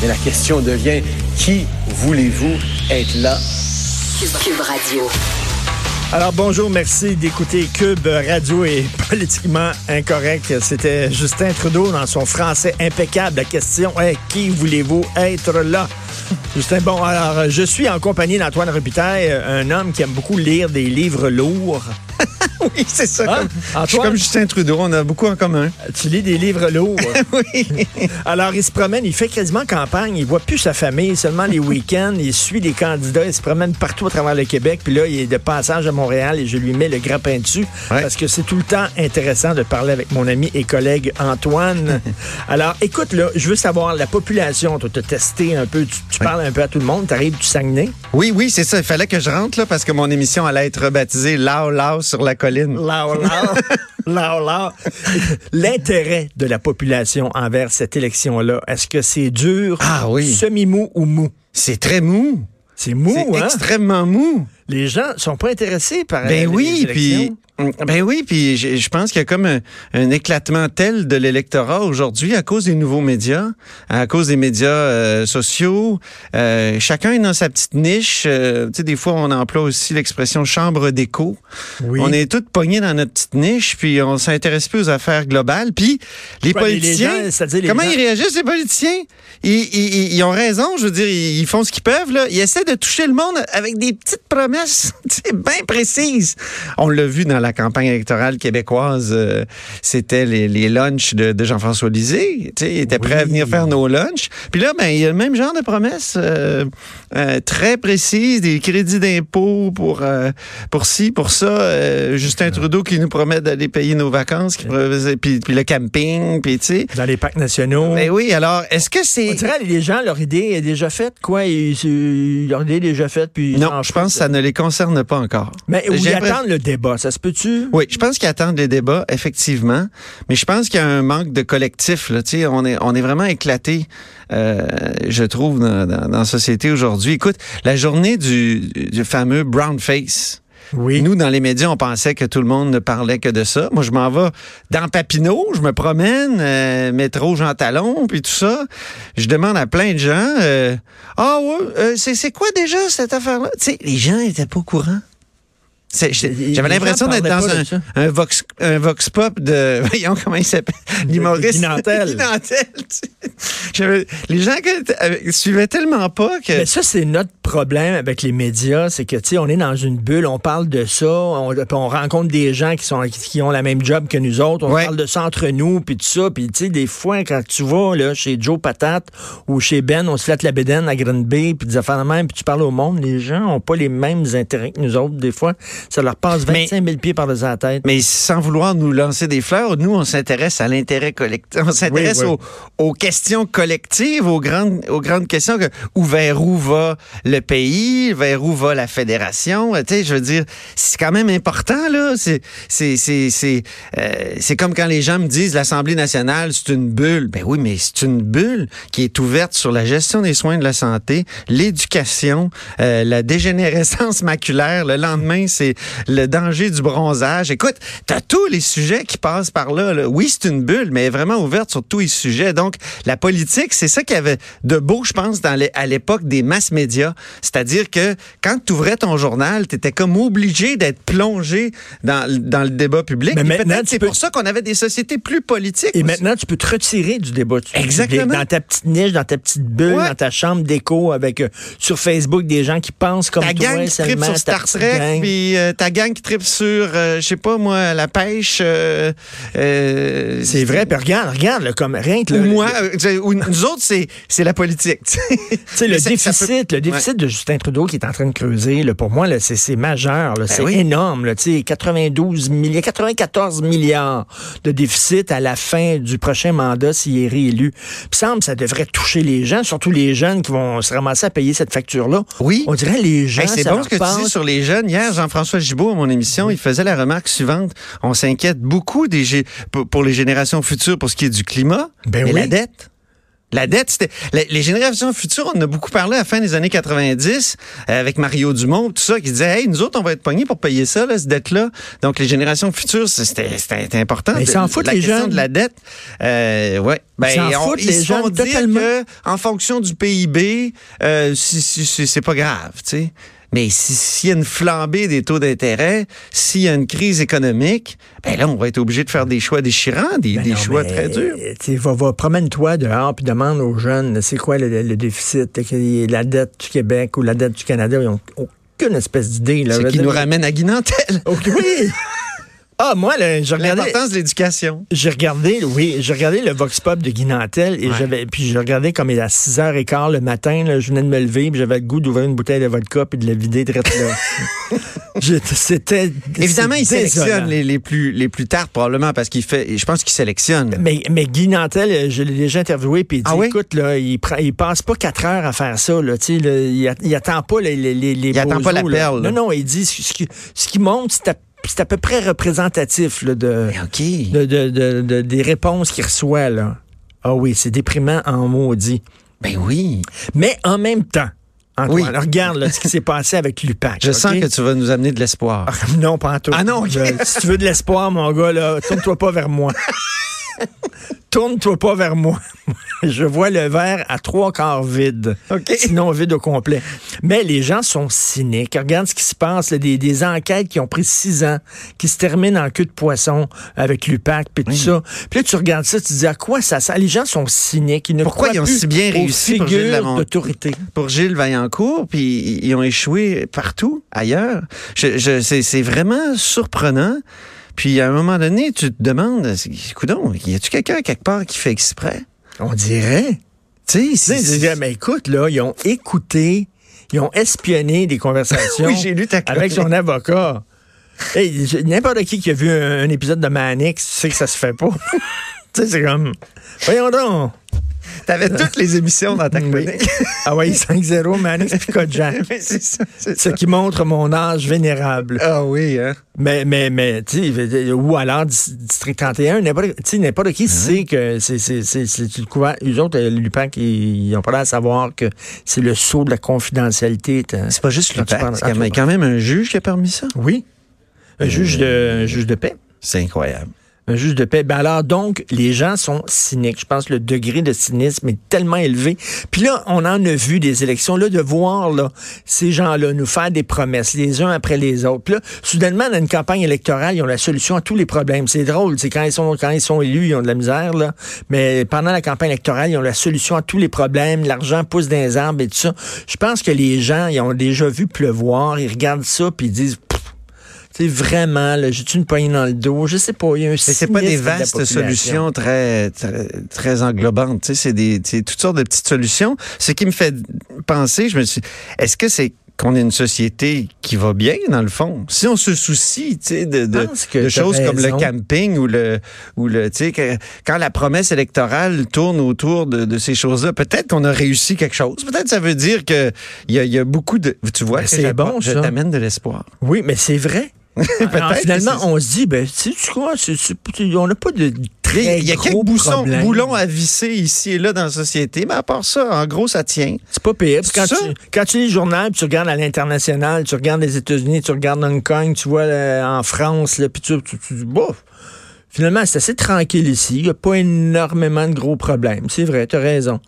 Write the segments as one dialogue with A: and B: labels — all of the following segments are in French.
A: Mais la question devient, qui voulez-vous être là?
B: Cube Radio.
C: Alors bonjour, merci d'écouter Cube Radio et politiquement incorrect. C'était Justin Trudeau dans son français impeccable. La question est qui voulez-vous être là? Justin, bon, alors je suis en compagnie d'Antoine Robitaille, un homme qui aime beaucoup lire des livres lourds.
D: oui, c'est ça.
C: Hein?
D: Comme, je suis comme Justin Trudeau, on a beaucoup en commun.
C: Tu lis des livres lourds.
D: oui.
C: Alors, il se promène, il fait quasiment campagne, il voit plus sa famille, seulement les week-ends, il suit des candidats, il se promène partout à travers le Québec, puis là, il est de passage à Montréal et je lui mets le grappin dessus
D: Ouais.
C: parce que c'est tout le temps intéressant de parler avec mon ami et collègue Antoine. Alors, écoute, là, je veux savoir, la population, tu as testé un peu, tu, tu parles un peu à tout le monde, tu arrives du Saguenay?
D: Oui, oui, c'est ça. Il fallait que je rentre là parce que mon émission allait être rebaptisée Lao Lao sur la colline.
C: L'intérêt de la population envers cette élection-là, est-ce que c'est dur,
D: Ah oui.
C: semi-mou ou mou?
D: C'est très mou.
C: C'est mou,
D: c'est
C: hein?
D: extrêmement mou.
C: Les gens sont pas intéressés par
D: Ben
C: les
D: oui, puis. Ben oui, puis je, je pense qu'il y a comme un, un éclatement tel de l'électorat aujourd'hui à cause des nouveaux médias, à cause des médias euh, sociaux. Euh, chacun est dans sa petite niche. Euh, tu sais, des fois, on emploie aussi l'expression chambre d'écho.
C: Oui.
D: On est tous pognés dans notre petite niche, puis on s'intéresse plus aux affaires globales. Puis les politiciens,
C: gens, c'est-à-dire les
D: comment
C: gens-
D: ils réagissent, les politiciens? Ils, ils- ils- ont raison, je veux dire, ils, font ce qu'ils peuvent. Là. Ils essaient de toucher le monde avec des petites promesses tu sais, bien précises. On l'a vu dans la campagne électorale québécoise, euh, c'était les, les lunchs de, de Jean-François Lisée. Tu sais, il était prêt à
C: Oui.
D: venir faire nos lunchs. Puis là, ben, il y a le même genre de promesses euh, euh, très précises, des crédits d'impôt pour, pour ci, pour ça. Justin Trudeau qui nous promet d'aller payer nos vacances, qui puis, puis le camping, puis tu sais.
C: Dans les parcs nationaux.
D: Ben oui, alors, est-ce que
C: On
D: c'est...
C: dirait les gens, leur idée est déjà faite, quoi. Ils, leur idée est déjà faite, puis
D: Non, je pense que ça ne les concerne pas encore.
C: Mais
D: l'impression-
C: attendent le débat, ça se
D: Oui, je pense qu'ils attendent les débats, effectivement. Mais je pense qu'il y a un manque de collectif. Là. Tu sais, On, est, on est vraiment éclaté, euh, je trouve, dans, dans, dans la société aujourd'hui. Écoute, la journée du, du fameux brown face.
C: Oui.
D: Nous, dans les médias, on pensait que tout le monde ne parlait que de ça. Moi, je m'en vais dans Papineau, je me promène, euh, métro Jean Talon, puis tout ça. Je demande à plein de gens, euh, ah ouais, euh, c'est quoi déjà cette affaire-là? Tu sais, les gens étaient pas au coururant. J'avais l'impression d'être dans un, un, vox, un vox pop de, voyons comment il s'appelle, l'humoriste. J'avais- Les gens que- euh, suivaient tellement pas que...
C: Mais ça, c'est notre problème avec les médias, c'est que, tu sais, on est dans une bulle, on parle de ça, on, on rencontre des gens qui sont qui, ont la même job que nous autres, on
D: Ouais.
C: parle de ça entre nous, puis tout ça, puis tu sais, des fois, quand tu vas là, chez Joe Patate ou chez Ben, on se flatte la bédaine à Green Bay, puis des affaires de même, puis tu parles au monde, les gens ont pas les mêmes intérêts que nous autres, des fois, ça leur passe
D: Mais-
C: 25 000 pieds par-dessus la tête.
D: Mais sans vouloir nous lancer des fleurs, nous, on s'intéresse à l'intérêt collectif. On s'intéresse
C: Oui, oui.
D: Aux, aux questions collectives, aux grandes, aux grandes questions que, où vers où va le pays, vers où va la fédération. Tu sais, je veux dire, c'est quand même important, là. C'est, c'est, c'est, euh, c'est comme quand les gens me disent l'Assemblée nationale, c'est une bulle. Ben oui, mais c'est une bulle qui est ouverte sur la gestion des soins de la santé, l'éducation, euh, la dégénérescence maculaire. Le lendemain, c'est le danger du bronzage. Écoute, t'as tous les sujets qui passent par là. là. Oui, c'est une bulle, mais vraiment ouverte sur tous les sujets. Donc, la politique, c'est ça qu'il y avait de beau, je pense, dans les- à l'époque des masses médias. C'est-à-dire que quand tu ouvrais ton journal, tu étais comme obligé d'être plongé dans, dans le débat public.
C: Mais maintenant,
D: c'est
C: peux-
D: pour ça qu'on avait des sociétés plus politiques.
C: Et
D: aussi.
C: maintenant, tu peux te retirer du débat. Tu-
D: Exactement.
C: Dans ta petite niche, dans ta petite bulle,
D: Ouais.
C: dans ta chambre d'écho, avec euh, sur Facebook des gens qui pensent comme
D: ta
C: toi.
D: gang qui tripe
C: seulement,
D: sur
C: ta
D: Star Trek, puis euh, ta gang qui tripe sur, euh, je sais pas moi, la pêche. euh,
C: C'est vrai, puis regarde, regarde, là, comme rien que
D: Ou
C: le-
D: moi, ou nous autres, c'est la politique. tu sais.
C: Le déficit, le déficit de Justin Trudeau qui est en train de creuser, là, pour moi, là, c'est, c'est majeur. Là, c'est
D: oui.
C: énorme. Là, tu sais, 92 milliards, 94 milliards de déficit à la fin du prochain mandat s'il est réélu. Puis semble que ça devrait toucher les gens, surtout les jeunes qui vont se ramasser à payer cette facture-là.
D: Oui.
C: On dirait les gens.
D: Hey, c'est
C: ça
D: bon ce que tu dis sur les jeunes. Hier, Jean-François Gibault, à mon émission, il faisait la remarque suivante. On s'inquiète beaucoup des, pour, les générations futures pour ce qui est du climat.
C: Ben oui.
D: la dette. La dette, c'était. Les générations futures, on en a beaucoup parlé à la fin des années 90 euh, avec Mario Dumont, tout ça, qui disait Hey, nous autres, on va être pognés pour payer ça, là, cette dette-là. Donc, les générations futures, c'était important.
C: Mais ils s'en foutent,
D: la
C: les
D: question
C: jeunes.
D: de la dette, euh, ouais. Ben,
C: Ils s'en
D: on-
C: foutent,
D: ils
C: les
D: se font
C: jeunes,
D: dire
C: totalement.
D: que, en fonction du PIB, euh, c'est pas grave, tu sais. Mais si- s'il y a une flambée des taux d'intérêt, s'il y a une crise économique, ben là, on va être obligé de faire des choix déchirants, des,
C: Ben
D: des
C: non,
D: choix très durs.
C: tu sais, Va, va, promène-toi dehors puis demande aux jeunes, c'est quoi le, le déficit, la dette du Québec ou la dette du Canada? Ils n'ont aucune espèce d'idée.
D: Ce qui nous ramène à Guinantel.
C: Oui! Ah, moi, je regardais...
D: L'importance de l'éducation.
C: J'ai regardé, oui, j'ai regardé le Vox Pop de Guy Nantel et
D: Ouais.
C: j'avais, puis je regardais comme il est à 6h15 le matin, là, je venais de me lever, puis j'avais le goût d'ouvrir une bouteille de vodka puis de la vider là. J'étais- C'était
D: Évidemment, il sélectionne les, les plus, les plus tard, probablement, parce qu'il fait, je pense qu'il sélectionne.
C: Mais, mais Guy Nantel, euh, je l'ai déjà interviewé, puis il dit,
D: Ah oui?
C: écoute, là, il, prend, il passe pas quatre heures à faire ça, là, là, il, attend pas les, les, les,
D: Il attend pas la perle, là.
C: Non, non, il dit, ce, qui, ce qui montre, c'est c'est à peu près représentatif, là, de,
D: Mais OK.
C: de, de- de- de- des réponses qu'il reçoit, là. Ah oui, c'est déprimant en maudit.
D: Ben oui.
C: Mais en même temps, Antoine,
D: Oui.
C: regarde là, ce qui s'est passé avec l'UPAC.
D: Je sens que tu vas nous amener de l'espoir.
C: Non, pas en tout.
D: Ah non, ok.
C: Je- si tu veux de l'espoir, mon gars, là, tourne-toi pas vers moi. tourne-toi pas vers moi. Je vois le verre à trois quarts vide. Sinon vide au complet. Mais les gens sont cyniques. Regarde ce qui se passe. là, des, des enquêtes qui ont pris six ans, qui se terminent en queue de poisson avec l'UPAC, puis tout ça. Puis là, tu regardes ça, tu te dis à quoi ça sert? Les gens sont cyniques. Ils ne
D: Pourquoi ils ont
C: plus
D: si bien réussi pour Gilles
C: d'autorité.
D: pour Gilles Vaillancourt, puis ils ont échoué partout ailleurs. Je, c'est vraiment surprenant. Puis à un moment donné, tu te demandes, coudon, y a-tu quelqu'un quelque part qui fait exprès?
C: On dirait.
D: Tu sais,
C: Tu sais, mais écoute, là, ils ont écouté, ils ont espionné des conversations
D: Oui, j'ai lu ta
C: avec son avocat. Hey, N'importe qui qui a vu un, un épisode de Manix sait que ça se fait pas. tu sais, c'est comme, voyons donc.
D: T'avais toutes les émissions dans ta
C: Oui.
D: chronique.
C: Ah oui, 5-0, Manix puis.
D: Mais c'est ça, c'est
C: Ce
D: ça.
C: qui montre mon âge vénérable.
D: Ah oui, hein?
C: Mais, mais, mais, tu sais, ou alors Dis- District 31, n'importe n'importe qui sait que c'est, c'est, c'est, c'est le couvert. Eux autres, euh, l'UPAC, ils n'ont pas l'air à savoir que c'est le saut de la confidentialité.
D: C'est pas juste y a quand même un juge qui a permis ça.
C: Oui. Un juge de, un juge de paix.
D: C'est incroyable.
C: Un juge de paix. Ben alors, donc, les gens sont cyniques. Je pense que le degré de cynisme est tellement élevé. Puis là, on en a vu des élections. Là, de voir là, ces gens-là nous faire des promesses, les uns après les autres. Là, soudainement, dans une campagne électorale, ils ont la solution à tous les problèmes. C'est drôle. C'est quand ils sont quand ils sont élus, ils ont de la misère, là. Mais pendant la campagne électorale, ils ont la solution à tous les problèmes. L'argent pousse dans les arbres et tout ça. Je pense que les gens, ils ont déjà vu pleuvoir. Ils regardent ça, puis ils disent... Sais, vraiment, j'ai-tu une poignée dans le dos? Je sais pas, il y a un
D: Mais c'est pas des
C: de
D: vastes solutions très, très, très englobantes. Tu sais, c'est des, toutes sortes de petites solutions. Ce qui me fait penser, je me suis, est-ce que c'est qu'on est une société qui va bien, dans le fond? Si on se soucie, de, de, de choses comme le camping ou le, ou le, que- quand la promesse électorale tourne autour de, de ces choses-là, peut-être qu'on a réussi quelque chose. Peut-être ça veut dire que il y a, y a beaucoup de, tu vois,
C: Ben, c'est bon,
D: je t'amène de l'espoir.
C: Oui, mais c'est vrai. Alors,
D: que
C: finalement, on se dit, ben, tu sais quoi, on n'a pas de très
D: il y a
C: gros
D: quelques boussons, boulons à visser ici et là dans la société, mais à part ça, en gros, ça tient.
C: C'est pas pire. Quand tu, quand tu lis le journal, puis tu regardes à l'international, tu regardes les États-Unis, tu regardes Hong Kong, tu vois euh, en France, là, puis tu, tu, tu dis, bof. Finalement, c'est assez tranquille ici. Il n'y a pas énormément de gros problèmes. C'est vrai, tu as raison.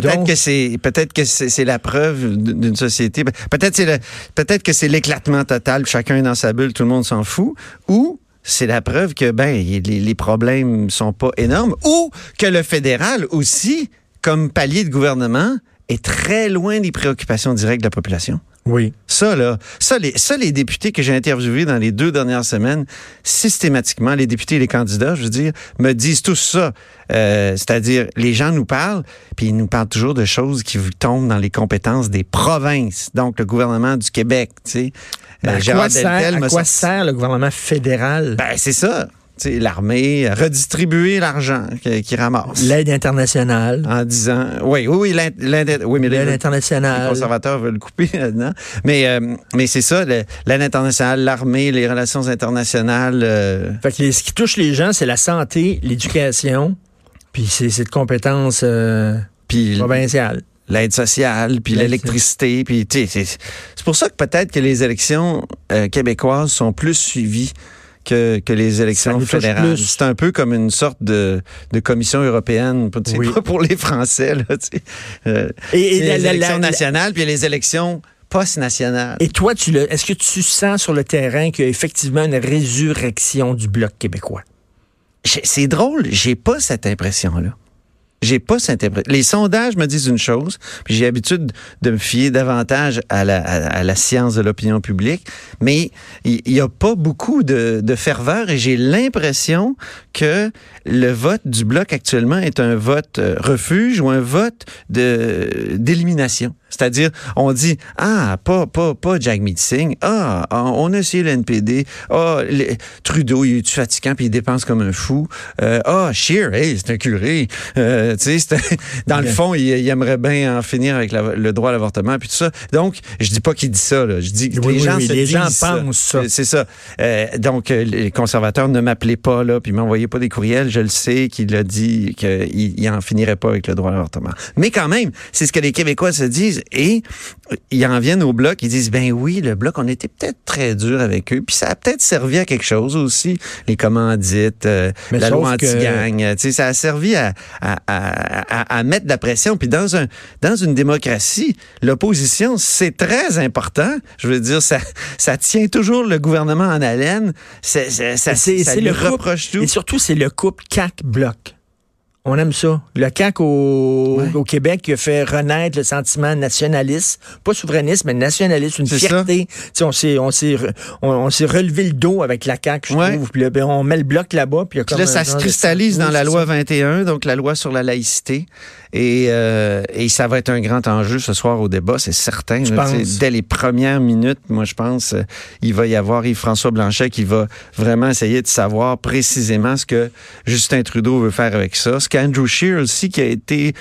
D: Peut-être que c'est peut-être que c'est la preuve d'une société. Peut-être c'est peut-être que c'est l'éclatement total. Chacun est dans sa bulle, tout le monde s'en fout. Ou c'est la preuve que ben les, les problèmes sont pas énormes. Ou que le fédéral aussi, comme palier de gouvernement, est très loin des préoccupations directes de la population.
C: Oui.
D: Ça, là, ça les, ça, les députés que j'ai interviewés dans les deux dernières semaines, systématiquement, les députés et les candidats, je veux dire, me disent tous ça. Euh, C'est-à-dire, les gens nous parlent, puis ils nous parlent toujours de choses qui tombent dans les compétences des provinces, donc le gouvernement du Québec, tu sais.
C: Ben, à quoi, sert, à quoi sert le gouvernement fédéral?
D: Ben, c'est ça l'armée, redistribuer l'argent qui ramasse.
C: L'aide internationale.
D: En disant, oui, oui, oui, l'aide, oui, mais
C: l'aide internationale.
D: Les conservateurs veulent couper là-dedans. Mais, euh, mais c'est ça, l'aide internationale, l'armée, les relations internationales. Euh.
C: Fait que ce qui touche les gens, c'est la santé, l'éducation, puis c'est cette compétence euh, provinciale
D: l'aide sociale, puis l'électricité, puis c'est pour ça que peut-être que les élections québécoises sont plus suivies que, que les élections fédérales. C'est un peu comme une sorte de, de commission européenne, oui. pas pour les Français. Là, euh, et, les élections nationales, puis les élections post-nationales.
C: Et toi, tu le, est-ce que tu sens sur le terrain qu'il y a effectivement une résurrection du Bloc québécois?
D: C'est drôle, j'ai pas cette impression-là. J'ai pas cette Les sondages me disent une chose, puis j'ai l'habitude de me fier davantage à la, à, la science de l'opinion publique, mais il n'y a pas beaucoup de, de ferveur et j'ai l'impression que le vote du bloc actuellement est un vote euh, refuge ou un vote d'élimination. C'est-à-dire, on dit, ah, pas, pas, pas Jack Singh. Ah, on a essayé le NPD. Ah, Trudeau, il est fatigant puis il dépense comme un fou. Euh, ah, Shear, hey, c'est un curé. Euh, tu sais, dans le fond, il, aimerait bien en finir avec le droit à l'avortement puis tout ça. Donc, je dis pas qu'il dit ça, là. Je dis que les gens,
C: les gens pensent ça.
D: C'est ça. Euh, donc, les conservateurs ne m'appelaient pas, là, puis m'envoyaient pas des courriels. Je le sais qu'il a dit qu'il il en finirait pas avec le droit à l'avortement. Mais quand même, c'est ce que les Québécois se disent et ils en viennent au bloc, ils disent, ben oui, le bloc, on était peut-être très dur avec eux, puis ça a peut-être servi à quelque chose aussi, les commandites, euh, la loi anti-gang, tu sais, ça a servi à, à, à, à, mettre de la pression. Puis dans, un, dans une démocratie, l'opposition, c'est très important. Je veux dire, ça, ça tient toujours le gouvernement en haleine. C'est, ça, ça, le reproche tout.
C: Et surtout, c'est le couple CAC-Bloc. On aime ça. Le CAC au, au, Québec qui a fait renaître le sentiment nationaliste, pas souverainiste, mais nationaliste, une fierté. On s'est, on s'est, on, s'est relevé le dos avec la CAC, je trouve. Puis là, ben, on met le bloc là-bas. Puis,
D: là, ça se cristallise dans la loi 21, donc la loi sur la laïcité. Et, euh, et ça va être un grand enjeu ce soir au débat, c'est certain. dès les premières minutes, moi je pense, euh, il va y avoir Yves-François Blanchet qui va vraiment essayer de savoir précisément ce que Justin Trudeau veut faire avec ça. Ce qu'Andrew Scheer aussi, qui a été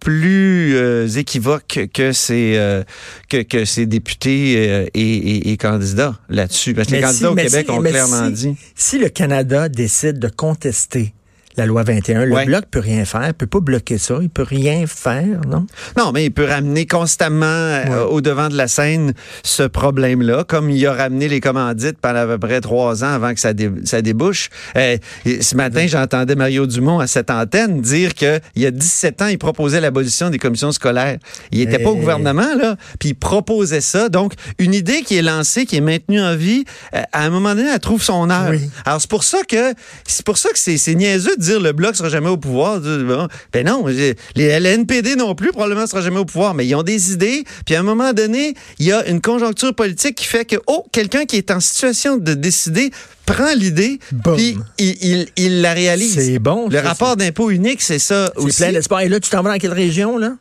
D: plus euh, équivoque que ses, que, que ses députés et, et, candidats là-dessus. Parce que les candidats au Québec ont clairement dit.
C: Si le Canada décide de contester la loi 21. Le bloc peut rien faire, il peut pas bloquer ça, il peut rien faire, non?
D: Non, mais il peut ramener constamment euh, au devant de la scène ce problème-là, comme il a ramené les commandites pendant à peu près trois ans avant que ça, ça débouche. Euh, ce matin, j'entendais Mario Dumont à cette antenne dire qu'il y a 17 ans, il proposait l'abolition des commissions scolaires. Il n'était pas au gouvernement, là, puis il proposait ça. Donc, une idée qui est lancée, qui est maintenue en vie, euh, à un moment donné, elle trouve son heure. Alors, c'est pour ça que c'est pour ça que c'est niaiseux de dire le bloc sera jamais au pouvoir. Ben non, les LNPD non plus probablement sera jamais au pouvoir, mais ils ont des idées. Puis à un moment donné, il y a une conjoncture politique qui fait que oh, quelqu'un qui est en situation de décider prend l'idée, puis il, il, la réalise.
C: C'est bon.
D: Le rapport d'impôt unique, c'est ça aussi.
C: C'est plein d'espoir. Et là, tu t'en vas dans quelle région, là?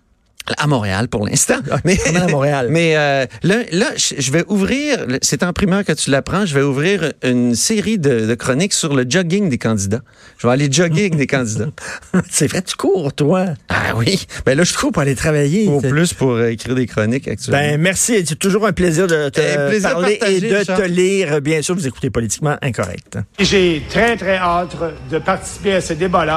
D: À Montréal pour l'instant.
C: mais à Montréal.
D: Mais euh, là, là, je vais ouvrir, c'est en primaire que tu l'apprends, je vais ouvrir une série de, chroniques sur le jogging des candidats. Je vais aller jogger avec des candidats.
C: C'est vrai, tu cours, toi.
D: Ah oui.
C: Ben là, je cours pour aller travailler.
D: Au plus pour euh, écrire des chroniques actuellement.
C: Ben merci. C'est toujours un plaisir de te parler et de te lire. Bien sûr, vous écoutez Politiquement Incorrect.
E: J'ai très, très hâte de participer à ce débat-là.